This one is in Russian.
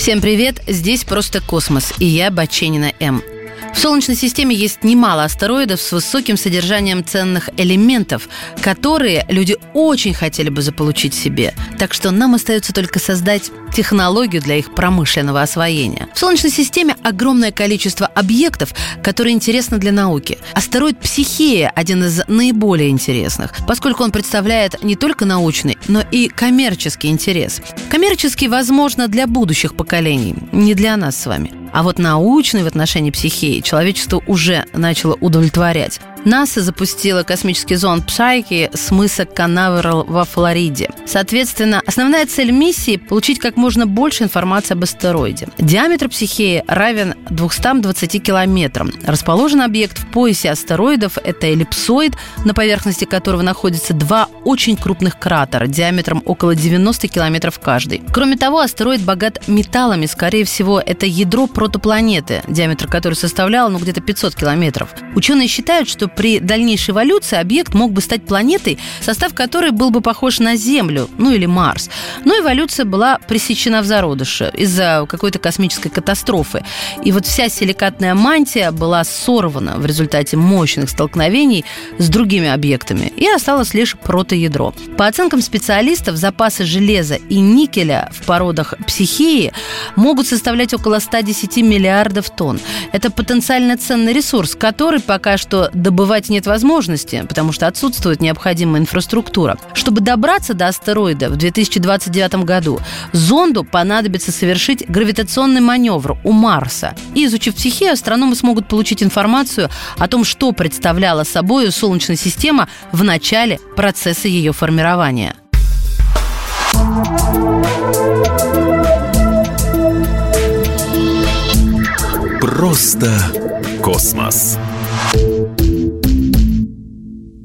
Всем привет, здесь «Просто космос» и я, Баченина М. В Солнечной системе есть немало астероидов с высоким содержанием ценных элементов, которые люди очень хотели бы заполучить себе. Так что нам остается только создать технологию для их промышленного освоения. В Солнечной системе огромное количество объектов, которые интересны для науки. Астероид Психея – один из наиболее интересных, поскольку он представляет не только научный, но и коммерческий интерес. Коммерческий, возможно, для будущих поколений, не для нас с вами. А вот научный в отношении психеи человечество уже начало удовлетворять. НАСА запустила космический зонд Псайки с мыса Канаверал во Флориде. Соответственно, основная цель миссии – получить как можно больше информации об астероиде. Диаметр Психеи равен 220 километрам. Расположен объект в поясе астероидов – это эллипсоид, на поверхности которого находятся два очень крупных кратера диаметром около 90 километров каждый. Кроме того, астероид богат металлами. Скорее всего, это ядро протопланеты, диаметр которой составлял ну, где-то 500 километров. Ученые считают, что при дальнейшей эволюции объект мог бы стать планетой, состав которой был бы похож на Землю, ну или Марс. Но эволюция была пресечена в зародыше из-за какой-то космической катастрофы. И вот вся силикатная мантия была сорвана в результате мощных столкновений с другими объектами, и осталось лишь протоядро. По оценкам специалистов, запасы железа и никеля в породах психеи могут составлять около 110 миллиардов тонн. Это потенциально ценный ресурс, который пока что добывать нет возможности, потому что отсутствует необходимая инфраструктура. Чтобы добраться до астероида в 2029 году, зонду понадобится совершить гравитационный маневр у Марса. И изучив психею, астрономы смогут получить информацию о том, что представляла собой Солнечная система в начале процесса ее формирования. Просто космос.